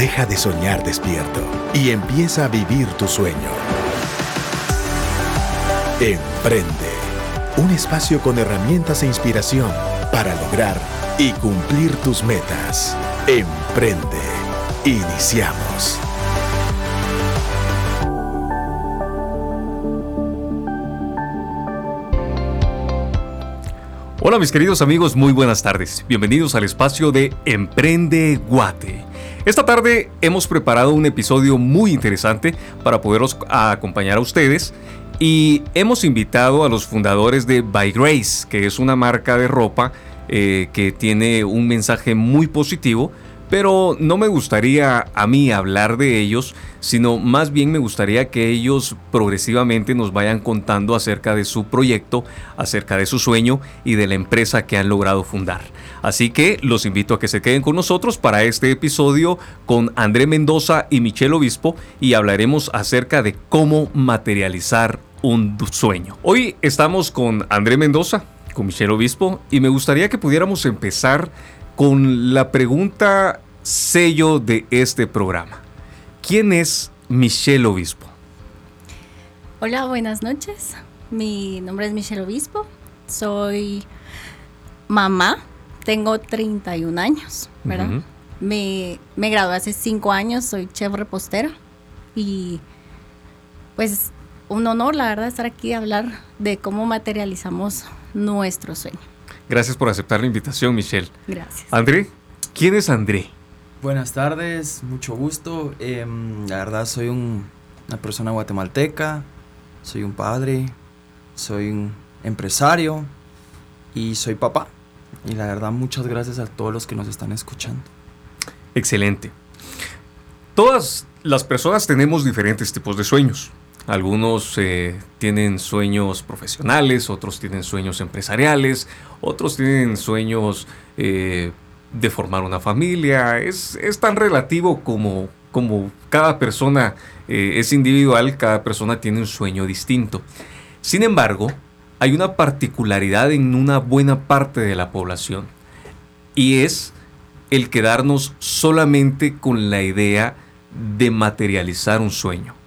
Deja de soñar despierto y empieza a vivir tu sueño. Emprende. Un espacio con herramientas e inspiración para lograr y cumplir tus metas. Emprende. Iniciamos. Hola mis queridos amigos, muy buenas tardes. Bienvenidos al espacio de Emprende Guate. Esta tarde hemos preparado un episodio muy interesante para poderos acompañar a ustedes y hemos invitado a los fundadores de By Grace, que es una marca de ropa eh, que tiene un mensaje muy positivo pero no me gustaría a mí hablar de ellos, sino más bien me gustaría que ellos progresivamente nos vayan contando acerca de su proyecto, acerca de su sueño y de la empresa que han logrado fundar. Así que los invito a que se queden con nosotros para este episodio con André Mendoza y Michelle Obispo y hablaremos acerca de cómo materializar un sueño. Hoy estamos con André Mendoza, con Michelle Obispo y me gustaría que pudiéramos empezar con la pregunta sello de este programa. ¿Quién es Michelle Obispo? Hola, buenas noches. Mi nombre es Michelle Obispo. Soy mamá. Tengo 31 años, ¿verdad? me, me gradué hace 5 años. Soy chef repostera. Y pues un honor, la verdad, estar aquí y hablar de cómo materializamos nuestro sueño. Gracias por aceptar la invitación, Michelle. Gracias. André, ¿quién es André? Buenas tardes, mucho gusto. Em, la verdad soy una persona guatemalteca, soy un padre, soy un empresario y soy papá. Y la verdad muchas gracias a todos los que nos están escuchando. Excelente. Todas las personas tenemos diferentes tipos de sueños. Algunos eh, tienen sueños profesionales, otros tienen sueños empresariales, otros tienen sueños eh, de formar una familia. Es, tan relativo como, como cada persona eh, es individual, cada persona tiene un sueño distinto. Sin embargo, hay una particularidad en una buena parte de la población y es el quedarnos solamente con la idea de materializar un sueño.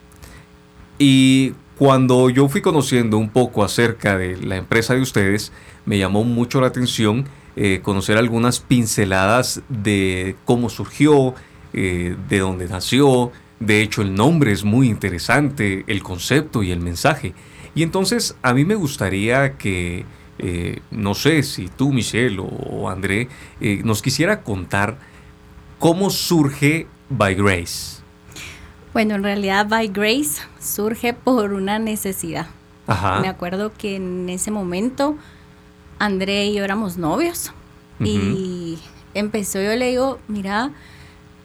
Y cuando yo fui conociendo un poco acerca de la empresa de ustedes, me llamó mucho la atención eh, conocer algunas pinceladas de cómo surgió, eh, de dónde nació. De hecho, el nombre es muy interesante, el concepto y el mensaje. Y entonces a mí me gustaría que, eh, no sé si tú, Michelle o, André, nos quisiera contar cómo surge By Grace. Bueno, en realidad By Grace surge por una necesidad. Me acuerdo que en ese momento André y yo éramos novios. Y empezó, yo le digo, mira,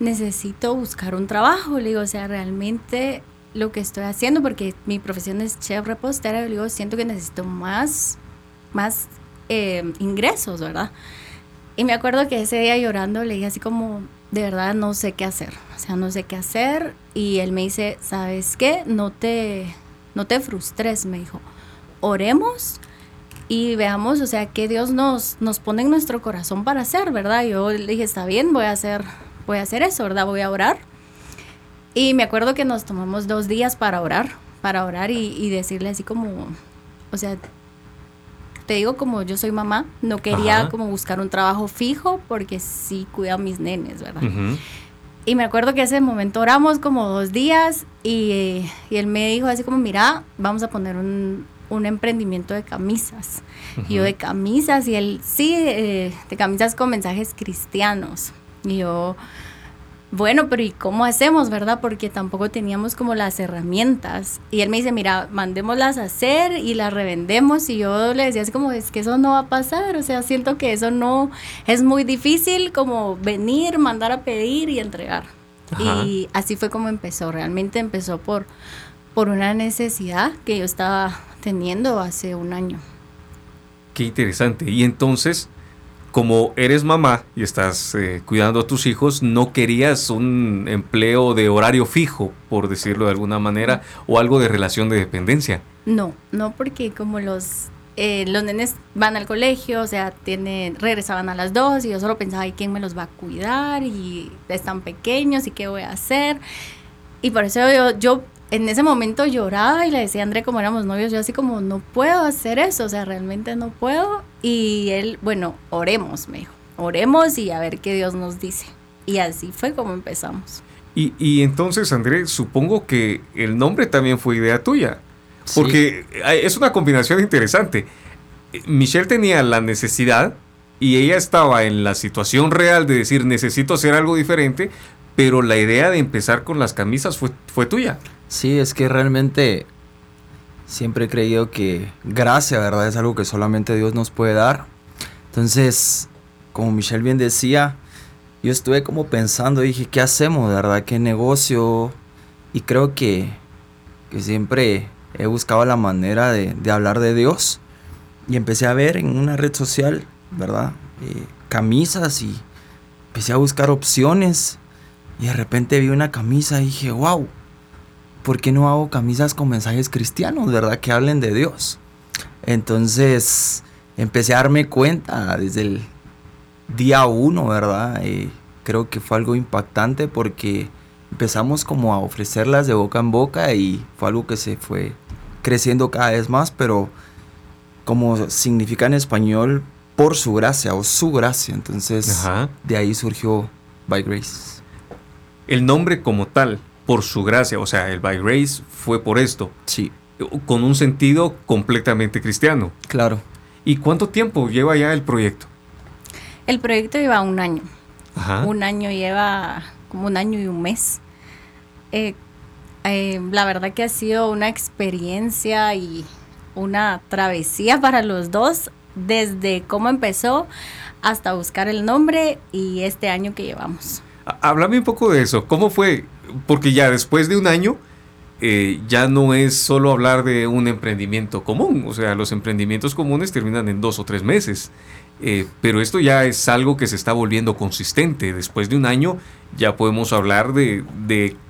necesito buscar un trabajo, le digo, o sea, realmente lo que estoy haciendo, porque mi profesión es chef repostera, le digo, siento que necesito más, más eh, ingresos, ¿verdad? Y me acuerdo que ese día llorando le dije así como, de verdad no sé qué hacer, o sea, no sé qué hacer. Y él me dice, ¿sabes qué? No te, no te frustres, me dijo, oremos y veamos, o sea, qué Dios nos, nos pone en nuestro corazón para hacer, ¿verdad? Yo le dije, está bien, voy a hacer, voy a hacer eso, ¿verdad? Voy a orar. Y me acuerdo que nos tomamos dos días para orar, para orar y decirle así como, o sea, te digo como yo soy mamá, no quería como buscar un trabajo fijo porque sí cuido a mis nenes, ¿verdad? Y me acuerdo que ese momento oramos como dos días y, y, él me dijo así como, mira, vamos a poner un, un emprendimiento de camisas. Y yo de camisas y él, sí, eh, de camisas con mensajes cristianos. Y yo, bueno, pero ¿y cómo hacemos, verdad? Porque tampoco teníamos como las herramientas. Y él me dice, mira, mandémoslas a hacer y las revendemos. Y yo le decía así como, es que eso no va a pasar. O sea, siento que eso no, es muy difícil como venir, mandar a pedir y entregar. Y así fue como empezó. Realmente empezó por, por una necesidad que yo estaba teniendo hace un año. Qué interesante. Y entonces como eres mamá y estás eh, cuidando a tus hijos, no querías un empleo de horario fijo, por decirlo de alguna manera, o algo de relación de dependencia. No, no porque como los eh, los nenes van al colegio, o sea, tienen, regresaban a las dos y yo solo pensaba, ¿y quién me los va a cuidar? Y están pequeños y qué voy a hacer. Y por eso yo, yo en ese momento lloraba y le decía a André, como éramos novios, yo así como, no puedo hacer eso, o sea, realmente no puedo. Y él, bueno, oremos, me dijo, oremos y a ver qué Dios nos dice. Y así fue como empezamos. Y, y entonces, André, supongo que el nombre también fue idea tuya, porque es una combinación interesante. Michelle tenía la necesidad y ella estaba en la situación real de decir necesito hacer algo diferente, pero la idea de empezar con las camisas fue, fue tuya. Sí, es que realmente siempre he creído que gracia, ¿verdad? Es algo que solamente Dios nos puede dar. Entonces, como Michelle bien decía, yo estuve como pensando, dije, ¿qué hacemos, verdad? ¿Qué negocio? Y creo que, que siempre he buscado la manera de, de, hablar de Dios. Y empecé a ver en una red social, ¿verdad? Eh, camisas y empecé a buscar opciones. Y de repente vi una camisa y dije, wow, ¿por qué no hago camisas con mensajes cristianos, verdad? Que hablen de Dios. Entonces empecé a darme cuenta desde el día uno, ¿verdad? Eh, creo que fue algo impactante porque empezamos como a ofrecerlas de boca en boca y fue algo que se fue creciendo cada vez más, pero como significa en español, por su gracia o su gracia. Entonces de ahí surgió By Grace. El nombre como tal por su gracia, o sea, el by grace fue por esto. Sí. Con un sentido completamente cristiano. Claro. ¿Y cuánto tiempo lleva ya el proyecto? El proyecto lleva un año. Ajá. Un año lleva como un año y un mes. Eh, eh, la verdad que ha sido una experiencia y una travesía para los dos, desde cómo empezó hasta buscar el nombre y este año que llevamos. Háblame un poco de eso. ¿Cómo fue? Porque ya después de un año eh, ya no es solo hablar de un emprendimiento común. O sea, los emprendimientos comunes terminan en dos o tres meses. Eh, pero esto ya es algo que se está volviendo consistente. Después de un año ya podemos hablar de,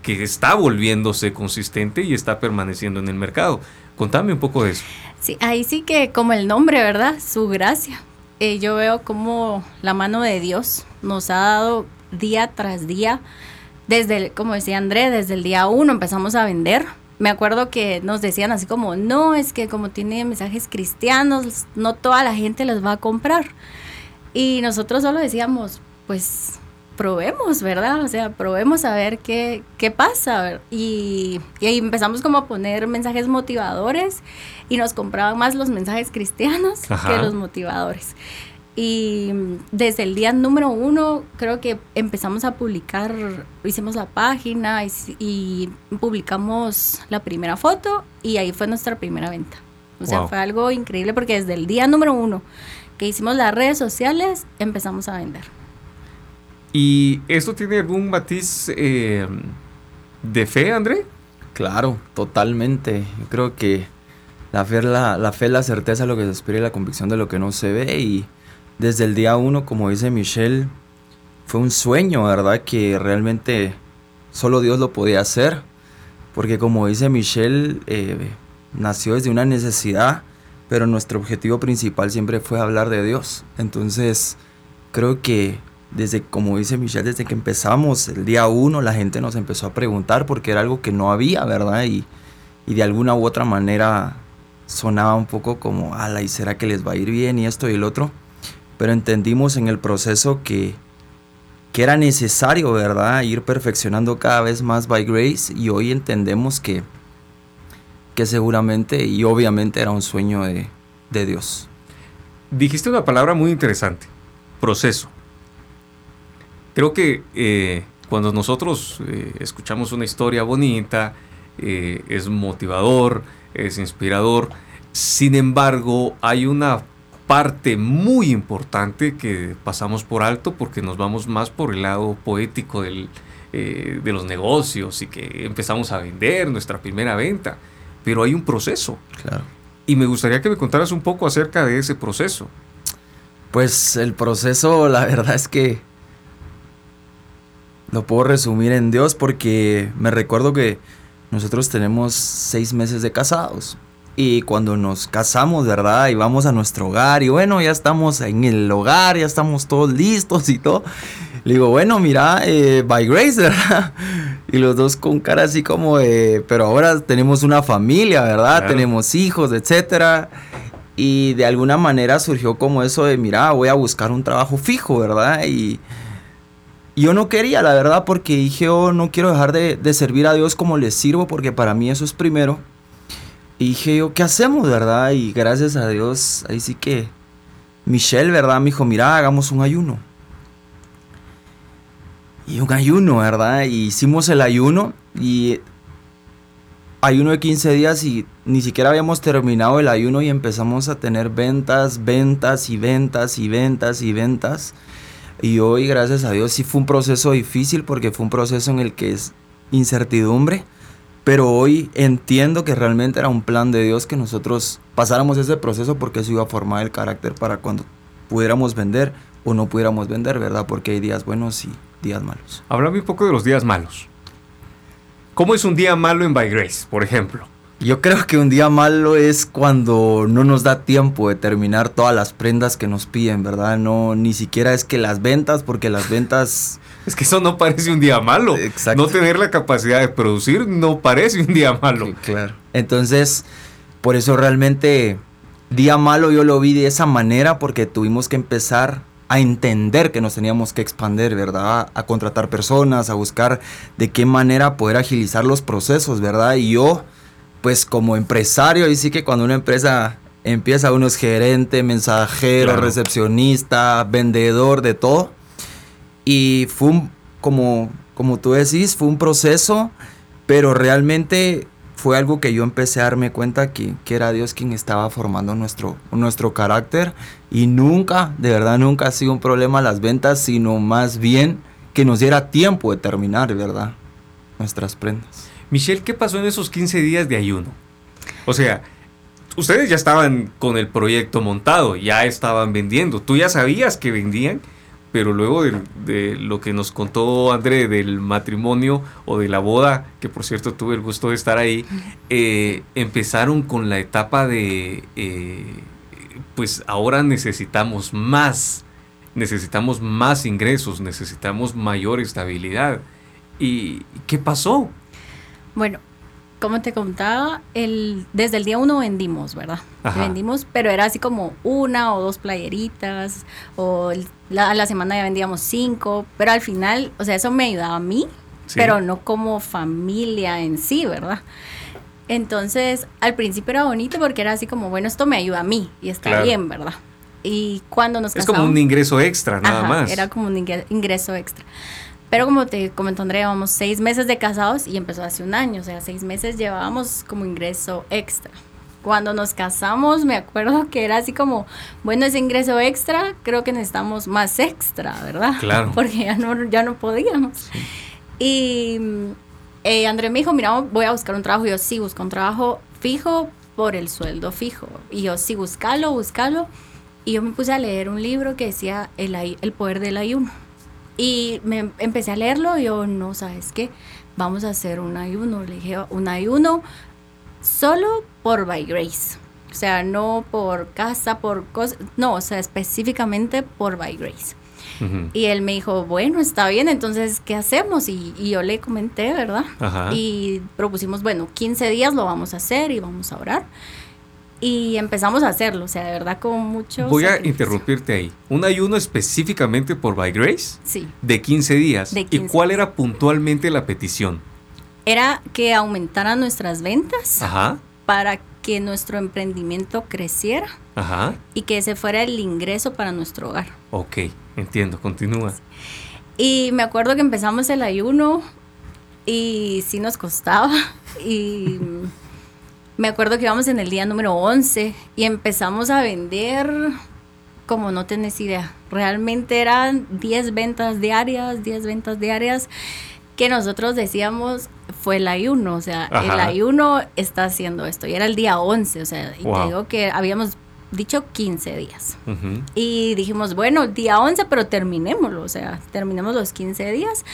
que está volviéndose consistente y está permaneciendo en el mercado. Contame un poco de eso. Sí, ahí sí que como el nombre, ¿verdad? Su gracia. Eh, yo veo como la mano de Dios nos ha dado día tras día. Desde, como decía André, desde el día uno empezamos a vender. Me acuerdo que nos decían así como, no, es que como tiene mensajes cristianos, no toda la gente los va a comprar. Y nosotros solo decíamos, pues probemos, ¿verdad? O sea, probemos a ver qué, qué pasa. Y, y, ahí empezamos como a poner mensajes motivadores y nos compraban más los mensajes cristianos que los motivadores. Y desde el día número uno creo que empezamos a publicar, hicimos la página y, publicamos la primera foto y ahí fue nuestra primera venta. O sea, fue algo increíble porque desde el día número uno que hicimos las redes sociales empezamos a vender. ¿Y esto tiene algún matiz eh, de fe, André? Claro, totalmente. Yo creo que la fe, la, la fe, la certeza, lo que se espera y la convicción de lo que no se ve y desde el día uno, como dice Michelle, fue un sueño, ¿verdad? Que realmente solo Dios lo podía hacer. Porque como dice Michelle, eh, nació desde una necesidad, pero nuestro objetivo principal siempre fue hablar de Dios. Entonces, creo que desde, como dice Michelle, desde que empezamos el día uno, la gente nos empezó a preguntar porque era algo que no había, ¿verdad? Y, y de alguna u otra manera sonaba un poco como, ala, ¿y será que les va a ir bien y esto y el otro? Pero entendimos en el proceso que, que era necesario, ¿verdad? Ir perfeccionando cada vez más by grace y hoy entendemos que, que seguramente y obviamente era un sueño de, de Dios. Dijiste una palabra muy interesante, proceso. Creo que eh, cuando nosotros eh, escuchamos una historia bonita, eh, es motivador, es inspirador, sin embargo hay una parte muy importante que pasamos por alto porque nos vamos más por el lado poético del, eh, de los negocios y que empezamos a vender nuestra primera venta. Pero hay un proceso. Claro. Y me gustaría que me contaras un poco acerca de ese proceso. Pues el proceso, la verdad es que lo puedo resumir en Dios porque me recuerdo que nosotros tenemos seis meses de casados Y cuando nos casamos, ¿verdad? Y vamos a nuestro hogar y bueno, ya estamos en el hogar, ya estamos todos listos y todo. Le digo, bueno, mira, eh, by grace, ¿verdad? Y los dos con cara así como de, pero ahora tenemos una familia, ¿verdad? Tenemos hijos, etcétera. Y de alguna manera surgió como eso de, mira, voy a buscar un trabajo fijo, ¿verdad? Y yo no quería, la verdad, porque dije, yo no quiero dejar de, de servir a Dios como le sirvo, porque para mí eso es primero. Y dije yo, ¿qué hacemos, verdad? Y gracias a Dios, ahí sí que Michelle, ¿verdad? Me dijo, mira, hagamos un ayuno. Y un ayuno, ¿verdad? Y hicimos el ayuno y ayuno de 15 días y ni siquiera habíamos terminado el ayuno y empezamos a tener ventas, ventas y ventas y ventas y ventas. Y hoy, gracias a Dios, sí fue un proceso difícil porque fue un proceso en el que es incertidumbre pero hoy entiendo que realmente era un plan de Dios que nosotros pasáramos ese proceso porque eso iba a formar el carácter para cuando pudiéramos vender o no pudiéramos vender, ¿verdad? Porque hay días buenos y días malos. Háblame un poco de los días malos. ¿Cómo es un día malo en By Grace, por ejemplo? Yo creo que un día malo es cuando no nos da tiempo de terminar todas las prendas que nos piden, ¿verdad? No, ni siquiera es que las ventas, porque las ventas es que eso no parece un día malo. Exacto. No tener la capacidad de producir no parece un día malo. claro. Entonces, por eso realmente día malo yo lo vi de esa manera porque tuvimos que empezar a entender que nos teníamos que expandir, ¿verdad? A contratar personas, a buscar de qué manera poder agilizar los procesos, ¿verdad? Y yo, pues como empresario, y sí que cuando una empresa empieza, uno es gerente, mensajero, recepcionista, vendedor, de todo. Y fue un, como, como tú decís, fue un proceso, pero realmente fue algo que yo empecé a darme cuenta que, que, era Dios quien estaba formando nuestro, nuestro carácter y nunca, de verdad nunca ha sido un problema las ventas, sino más bien que nos diera tiempo de terminar, ¿verdad? Nuestras prendas. Michelle, ¿qué pasó en esos 15 días de ayuno? O sea, ustedes ya estaban con el proyecto montado, ya estaban vendiendo, tú ya sabías que vendían pero luego de, lo que nos contó André del matrimonio o de la boda, que por cierto tuve el gusto de estar ahí, eh, empezaron con la etapa de, eh, pues ahora necesitamos más, necesitamos más ingresos, necesitamos mayor estabilidad. ¿Y qué pasó? Bueno, como te contaba, el, desde el día uno vendimos, ¿verdad? Vendimos, pero era así como una o dos playeritas, o la, a la semana ya vendíamos cinco, pero al final, o sea, eso me ayudaba a mí, pero no como familia en sí, ¿verdad? Entonces, al principio era bonito porque era así como, bueno, esto me ayuda a mí y está bien, ¿verdad? Y cuando nos casamos... Es como un ingreso extra, nada más. Era como un ingreso extra. Pero como te comentó Andrea, llevamos seis meses de casados y empezó hace un año, o sea, seis meses llevábamos como ingreso extra. Cuando nos casamos, me acuerdo que era así como, bueno, ese ingreso extra, creo que necesitamos más extra, ¿verdad? Claro. Porque ya no, ya no podíamos. Y eh, André me dijo, mira, voy a buscar un trabajo. Y yo, sí, busco un trabajo fijo por el sueldo fijo. Y yo, sí, buscalo, buscalo. Y yo me puse a leer un libro que decía El, el poder del ayuno y me empecé a leerlo y yo, no, ¿sabes qué? Vamos a hacer un ayuno. Le dije, un ayuno solo por by grace. O sea, no por casa, por cosas, no, o sea, específicamente por by grace. Y él me dijo, bueno, está bien, entonces, ¿qué hacemos? Y, y yo le comenté, ¿verdad? Y propusimos, bueno, 15 días lo vamos a hacer y vamos a orar y empezamos a hacerlo, o sea, de verdad con mucho... Voy a interrumpirte ahí. ¿Un ayuno específicamente por By Grace? Sí. De 15 días. ¿Y cuál era puntualmente la petición? Era que aumentaran nuestras ventas Ajá. para que nuestro emprendimiento creciera Ajá. y que ese fuera el ingreso para nuestro hogar. Ok, entiendo, continúa. Y me acuerdo que empezamos el ayuno y sí nos costaba y me acuerdo que íbamos en el día número 11 y empezamos a vender como no tenés idea. Realmente eran 10 ventas diarias, 10 ventas diarias que nosotros decíamos fue el ayuno, o sea, el ayuno está haciendo esto. Y era el día 11, o sea, y te digo que habíamos dicho 15 días. Y dijimos, bueno, día 11, pero terminémoslo, o sea, terminemos los 15 días.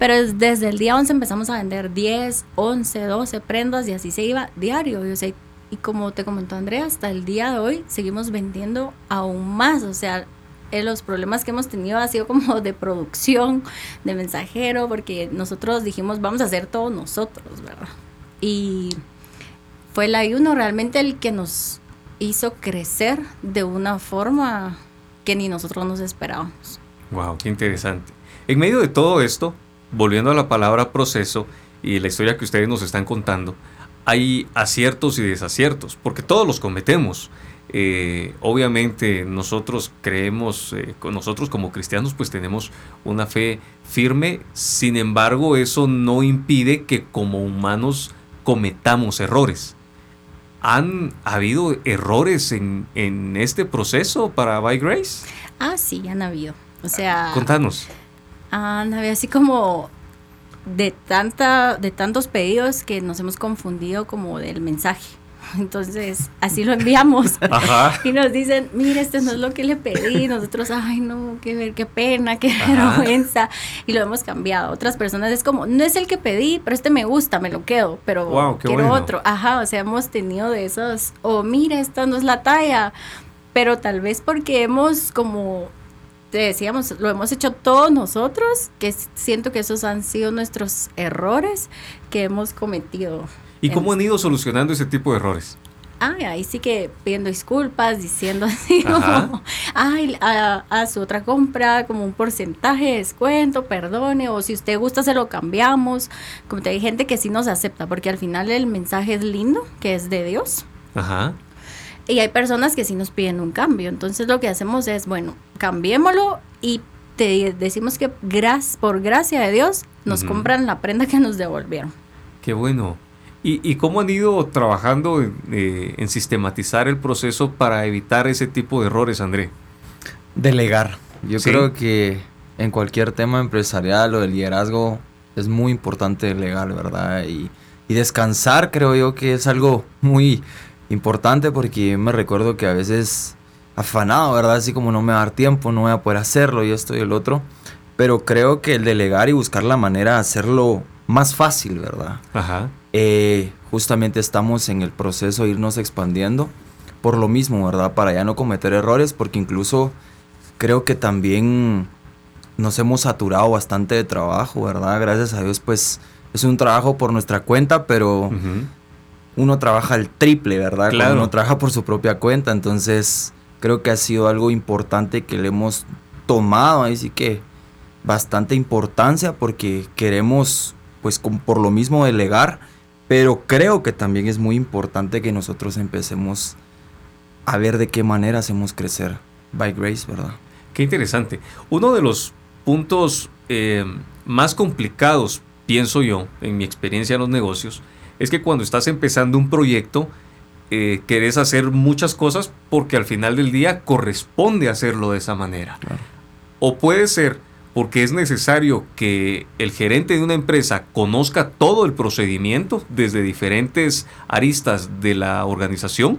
Pero desde el día 11 empezamos a vender 10, 11, 12 prendas y así se iba diario. Y, o sea, y como te comentó Andrea, hasta el día de hoy seguimos vendiendo aún más. O sea, eh, los problemas que hemos tenido ha sido como de producción, de mensajero, porque nosotros dijimos, vamos a hacer todo nosotros, ¿verdad? Y fue el ayuno realmente el que nos hizo crecer de una forma que ni nosotros nos esperábamos. Wow, qué interesante. En medio de todo esto, volviendo a la palabra proceso y la historia que ustedes nos están contando, hay aciertos y desaciertos, porque todos los cometemos. Eh, obviamente nosotros creemos, eh, nosotros como cristianos pues tenemos una fe firme, sin embargo eso no impide que como humanos cometamos errores. ¿Han habido errores en, en este proceso para By Grace? Ah, sí, han habido. O sea... Contanos. Han habido así como de, tanta, de tantos pedidos que nos hemos confundido como del mensaje. Entonces, así lo enviamos. Y nos dicen, mire, este no es lo que le pedí. Nosotros, ay, no, qué, qué pena, qué vergüenza. Y lo hemos cambiado. Otras personas es como, no es el que pedí, pero este me gusta, me lo quedo, pero quiero otro. Ajá, o sea, hemos tenido de esos, o oh, mire, esta no es la talla. Pero tal vez porque hemos como te decíamos, lo hemos hecho todos nosotros, que siento que esos han sido nuestros errores que hemos cometido. ¿Y cómo han ido solucionando ese tipo de errores? Ay, ahí sí que pidiendo disculpas, diciendo así como, ay, a, su otra compra, como un porcentaje de descuento, perdone, o si usted gusta se lo cambiamos. Como te hay gente que sí nos acepta, porque al final el mensaje es lindo, que es de Dios. Ajá. Y hay personas que sí nos piden un cambio. Entonces lo que hacemos es, bueno, cambiémoslo y te decimos que por gracia de Dios nos compran la prenda que nos devolvieron. Qué bueno. ¿Y, cómo han ido trabajando eh, en, sistematizar el proceso para evitar ese tipo de errores, André? Delegar. Yo creo que en cualquier tema empresarial o de liderazgo es muy importante delegar, ¿verdad? Y, y descansar creo yo que es algo muy importante porque me recuerdo que a veces afanado, ¿verdad? Así como no me va a dar tiempo, no voy a poder hacerlo y esto y el otro. Pero creo que el delegar y buscar la manera de hacerlo más fácil, ¿verdad? Ajá. Eh, justamente estamos en el proceso de irnos expandiendo por lo mismo, ¿verdad? Para ya no cometer errores, porque incluso creo que también nos hemos saturado bastante de trabajo, ¿verdad? Gracias a Dios, pues es un trabajo por nuestra cuenta, pero uno trabaja el triple, ¿verdad? Claro. uno trabaja por su propia cuenta, entonces creo que ha sido algo importante que le hemos tomado, ahí sí que bastante importancia porque queremos, pues por lo mismo delegar pero creo que también es muy importante que nosotros empecemos a ver de qué manera hacemos crecer by Grace, ¿verdad? Qué interesante. Uno de los puntos eh, más complicados, pienso yo, en mi experiencia en los negocios, es que cuando estás empezando un proyecto, eh, querés hacer muchas cosas porque al final del día corresponde hacerlo de esa manera. O puede ser porque es necesario que el gerente de una empresa conozca todo el procedimiento desde diferentes aristas de la organización,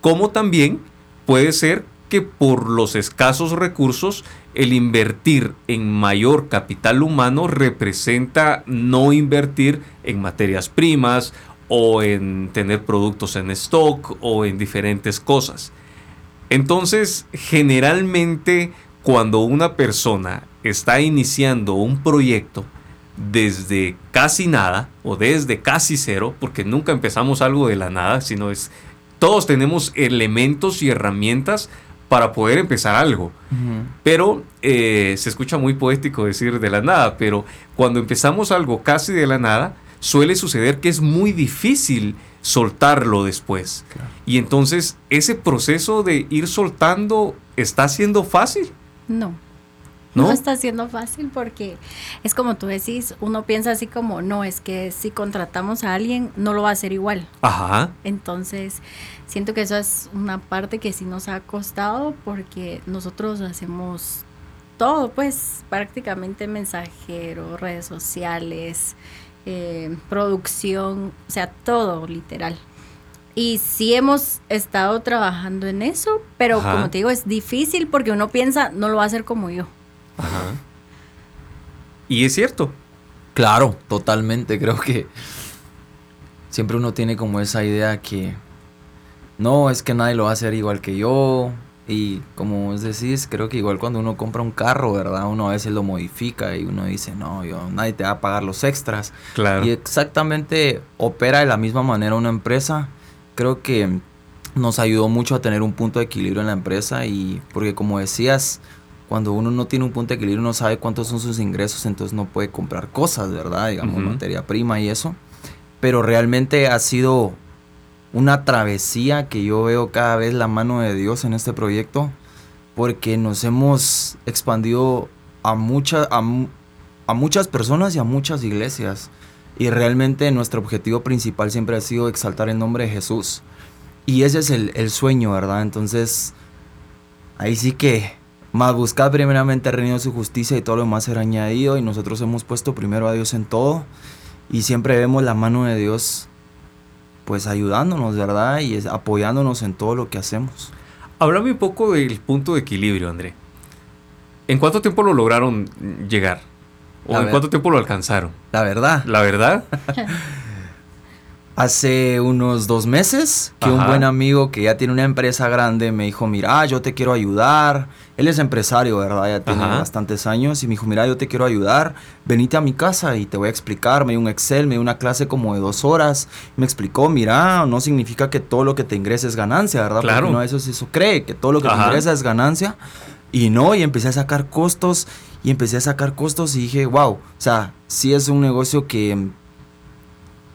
como también puede ser que por los escasos recursos el invertir en mayor capital humano representa no invertir en materias primas o en tener productos en stock o en diferentes cosas. Entonces, generalmente cuando una persona está iniciando un proyecto desde casi nada o desde casi cero, porque nunca empezamos algo de la nada, sino es todos tenemos elementos y herramientas para poder empezar algo. Pero eh, se escucha muy poético decir de la nada, pero cuando empezamos algo casi de la nada, suele suceder que es muy difícil soltarlo después. Y entonces, ¿ese proceso de ir soltando está siendo fácil? No. ¿No? está siendo fácil porque es como tú decís, uno piensa así como, no, es que si contratamos a alguien no lo va a hacer igual. Ajá. Entonces, siento que eso es una parte que sí nos ha costado porque nosotros hacemos todo, pues prácticamente mensajero, redes sociales, eh, producción, o sea, todo literal. Y sí hemos estado trabajando en eso, pero como te digo, es difícil porque uno piensa, no lo va a hacer como yo. Ajá. Y es cierto. Claro, totalmente. Creo que siempre uno tiene como esa idea que no, es que nadie lo va a hacer igual que yo. Y como vos decís, creo que igual cuando uno compra un carro, ¿verdad? Uno a veces lo modifica y uno dice, no, yo, nadie te va a pagar los extras. Claro. Y exactamente opera de la misma manera una empresa. Creo que nos ayudó mucho a tener un punto de equilibrio en la empresa y porque como decías, cuando uno no tiene un punto de equilibrio no sabe cuántos son sus ingresos, entonces no puede comprar cosas, ¿verdad? Digamos, materia prima y eso. Pero realmente ha sido una travesía que yo veo cada vez la mano de Dios en este proyecto, porque nos hemos expandido a, muchas a, muchas personas y a muchas iglesias. Y realmente nuestro objetivo principal siempre ha sido exaltar el nombre de Jesús. Y ese es el, el sueño, ¿verdad? Entonces, ahí sí que más buscar primeramente el su justicia y todo lo demás será añadido. Y nosotros hemos puesto primero a Dios en todo. Y siempre vemos la mano de Dios pues ayudándonos, ¿verdad? Y apoyándonos en todo lo que hacemos. Háblame un poco del punto de equilibrio, André. ¿En cuánto tiempo lo lograron llegar? ¿O en cuánto tiempo lo alcanzaron? La verdad. ¿La verdad? Hace unos dos meses que un buen amigo que ya tiene una empresa grande me dijo, mira, yo te quiero ayudar. Él es empresario, ¿verdad? Ya tiene bastantes años y me dijo, mira, yo te quiero ayudar. Venite a mi casa y te voy a explicar. Me dio un Excel, me dio una clase como de dos horas. Me explicó, mira, no significa que todo lo que te ingresa es ganancia, ¿verdad? Claro. Porque no, eso, eso cree, que todo lo que te ingresa es ganancia. Y no, y empecé a sacar costos y empecé a sacar costos y dije, wow, o sea, sí es un negocio que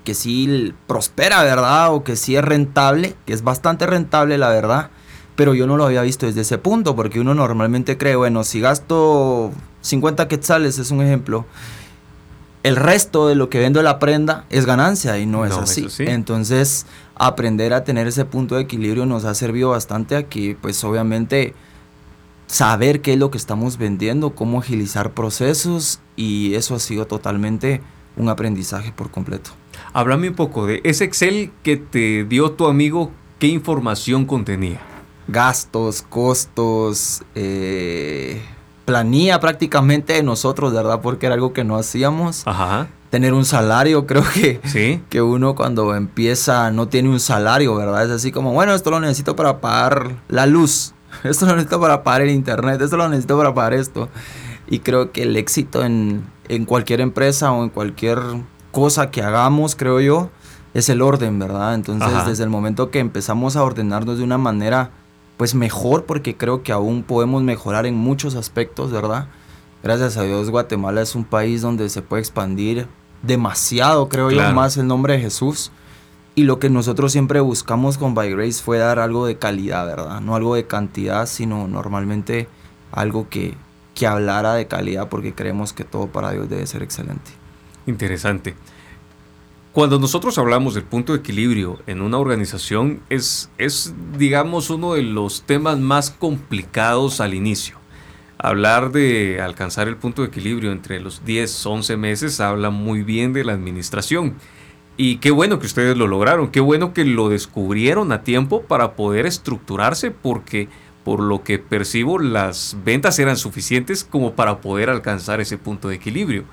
que sí prospera, ¿verdad? O que sí es rentable, que es bastante rentable, la verdad. Pero yo no lo había visto desde ese punto, porque uno normalmente cree, bueno, si gasto 50 quetzales, es un ejemplo, el resto de lo que vendo la prenda es ganancia y no es así. Entonces, aprender a tener ese punto de equilibrio nos ha servido bastante aquí, pues obviamente saber qué es lo que estamos vendiendo, cómo agilizar procesos y eso ha sido totalmente un aprendizaje por completo. Háblame un poco de ese Excel que te dio tu amigo, ¿qué información contenía? Gastos, costos, eh, planilla prácticamente de nosotros, ¿verdad? Porque era algo que no hacíamos. Ajá. Tener un salario, creo que, ¿Sí? que uno cuando empieza no tiene un salario, ¿verdad? Es así como, bueno, esto lo necesito para pagar la luz, esto lo necesito para pagar el internet, esto lo necesito para pagar esto. Y creo que el éxito en, en cualquier empresa o en cualquier cosa que hagamos, creo yo, es el orden, ¿verdad? Entonces, desde el momento que empezamos a ordenarnos de una manera, pues mejor, porque creo que aún podemos mejorar en muchos aspectos, ¿verdad? Gracias a Dios, Guatemala es un país donde se puede expandir demasiado, creo yo, más el nombre de Jesús. Y lo que nosotros siempre buscamos con By Grace fue dar algo de calidad, ¿verdad? No algo de cantidad, sino normalmente algo que, que hablara de calidad, porque creemos que todo para Dios debe ser excelente. Interesante. Cuando nosotros hablamos del punto de equilibrio en una organización, es, es, digamos, uno de los temas más complicados al inicio. Hablar de alcanzar el punto de equilibrio entre los 10, 11 meses habla muy bien de la administración. Y qué bueno que ustedes lo lograron, qué bueno que lo descubrieron a tiempo para poder estructurarse porque por lo que percibo las ventas eran suficientes como para poder alcanzar ese punto de equilibrio.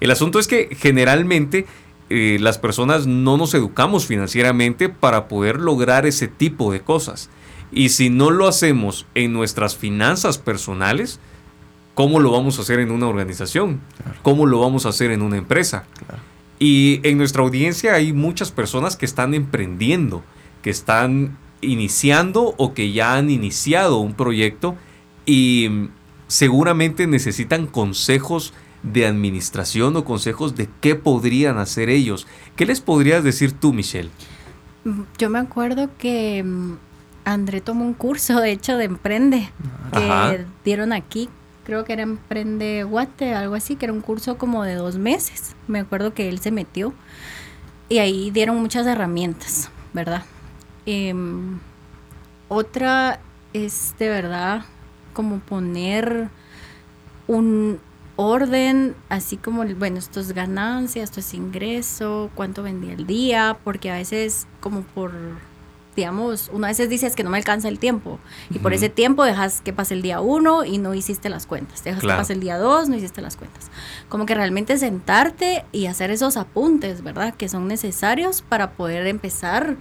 El asunto es que generalmente eh, las personas no nos educamos financieramente para poder lograr ese tipo de cosas. Y si no lo hacemos en nuestras finanzas personales, ¿cómo lo vamos a hacer en una organización? ¿Cómo lo vamos a hacer en una empresa? Y en nuestra audiencia hay muchas personas que están emprendiendo, que están iniciando o que ya han iniciado un proyecto y mm, seguramente necesitan consejos de administración o consejos de qué podrían hacer ellos. ¿Qué les podrías decir tú, Michelle? Yo me acuerdo que mm, André tomó un curso, de hecho, de Emprende, que dieron aquí. Creo que era Emprende Guate, algo así, que era un curso como de dos meses. Me acuerdo que él se metió. Y ahí dieron muchas herramientas, ¿verdad? Em, otra es de verdad como poner un, orden, así como, bueno, esto es ganancia, esto es ingreso, cuánto vendí el día, porque a veces como por digamos, uno a veces dice que no me alcanza el tiempo y por ese tiempo dejas que pase el día uno y no hiciste las cuentas, dejas que pase el día dos, no hiciste las cuentas. Como que realmente sentarte y hacer esos apuntes, ¿verdad? Que son necesarios para poder empezar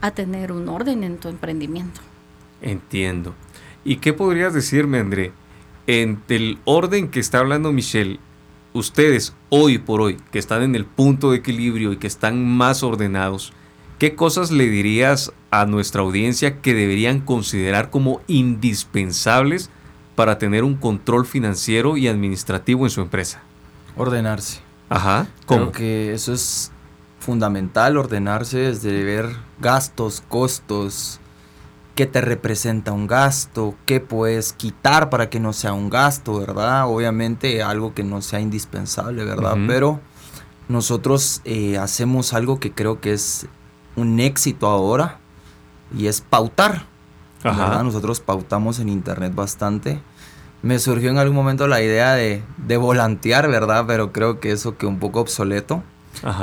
a tener un orden en tu emprendimiento. Entiendo. ¿Y qué podrías decirme, André? En el orden que está hablando Michelle, ustedes hoy por hoy, que están en el punto de equilibrio y que están más ordenados, ¿qué cosas le dirías a nuestra audiencia que deberían considerar como indispensables para tener un control financiero y administrativo en su empresa? Ordenarse. Ajá. ¿cómo? Creo que eso es fundamental, ordenarse desde ver gastos, costos, qué te representa un gasto, qué puedes quitar para que no sea un gasto, ¿verdad? Obviamente algo que no sea indispensable, ¿verdad? Pero nosotros eh, hacemos algo que creo que es un éxito ahora y es pautar. ¿verdad? Nosotros pautamos en internet bastante. Me surgió en algún momento la idea de, de volantear, ¿verdad? Pero creo que eso quedó un poco obsoleto.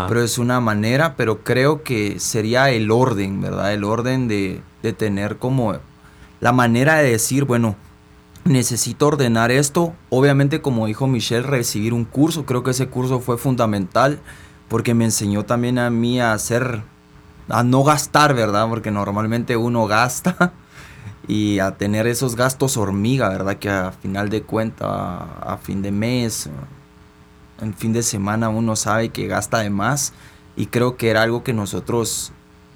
Pero es una manera, pero creo que sería el orden, ¿verdad? El orden de, de tener como la manera de decir, bueno, necesito ordenar esto. Obviamente, como dijo Michelle, recibir un curso. Creo que ese curso fue fundamental porque me enseñó también a mí a hacer, a no gastar, ¿verdad? Porque normalmente uno gasta y a tener esos gastos hormiga, ¿verdad? Que a final de cuenta, a fin de mes, en fin de semana uno sabe que gasta de más y creo que era algo que nosotros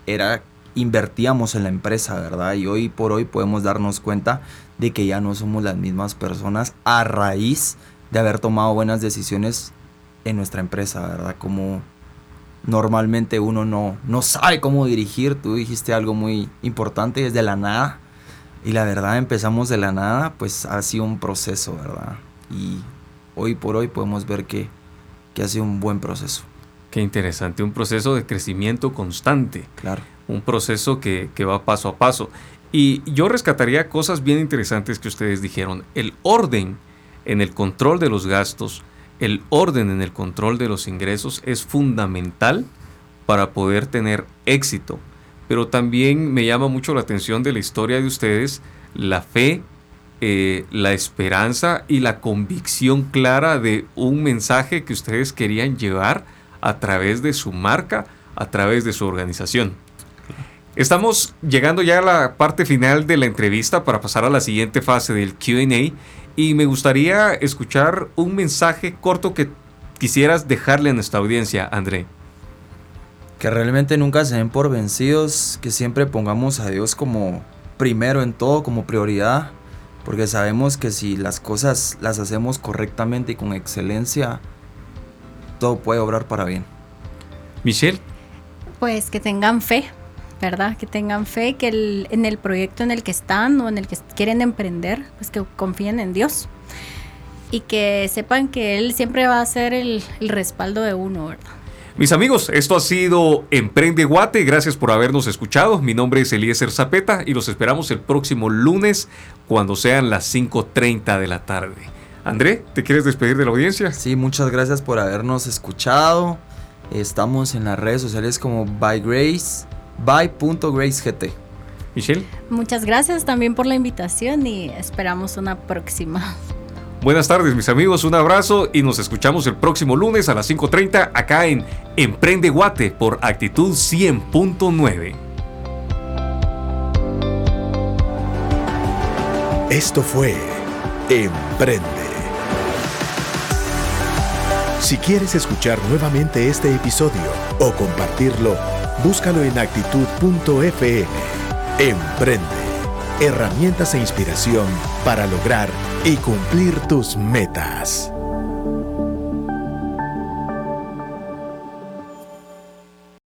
era invertíamos en la empresa, ¿verdad? Y hoy por hoy podemos darnos cuenta de que ya no somos las mismas personas a raíz de haber tomado buenas decisiones en nuestra empresa, ¿verdad? Como normalmente uno no, no sabe cómo dirigir, tú dijiste algo muy importante desde la nada y la verdad empezamos de la nada, pues ha sido un proceso, ¿verdad? Y hoy por hoy podemos ver que, que ha sido un buen proceso. Qué interesante, un proceso de crecimiento constante. Claro. Un proceso que, que, va paso a paso. Y yo rescataría cosas bien interesantes que ustedes dijeron. El orden en el control de los gastos, el orden en el control de los ingresos es fundamental para poder tener éxito. Pero también me llama mucho la atención de la historia de ustedes, la fe eh, la esperanza y la convicción clara de un mensaje que ustedes querían llevar a través de su marca, a través de su organización. Estamos llegando ya a la parte final de la entrevista para pasar a la siguiente fase del QA y me gustaría escuchar un mensaje corto que quisieras dejarle a nuestra audiencia, André. Que realmente nunca se den por vencidos, que siempre pongamos a Dios como primero en todo, como prioridad porque sabemos que si las cosas las hacemos correctamente y con excelencia, todo puede obrar para bien. Michelle. Pues que tengan fe, ¿verdad? Que tengan fe que en el proyecto en el que están o en el que quieren emprender, pues que confíen en Dios. Y que sepan que Él siempre va a ser el, el respaldo de uno, ¿verdad? Mis amigos, esto ha sido Emprende Guate. Gracias por habernos escuchado. Mi nombre es Eliezer Zapeta y los esperamos el próximo lunes cuando sean las 5.30 de la tarde. André, ¿te quieres despedir de la audiencia? Sí, muchas gracias por habernos escuchado. Estamos en las redes sociales como bygrace, by.gracegt. Michelle. Muchas gracias también por la invitación y esperamos una próxima. Buenas tardes mis amigos, un abrazo y nos escuchamos el próximo lunes a las 5.30 acá en Emprende Guate por Actitud 100.9. Esto fue Emprende. Si quieres escuchar nuevamente este episodio o compartirlo, búscalo en actitud.fm. Emprende. Herramientas e inspiración para lograr y cumplir tus metas.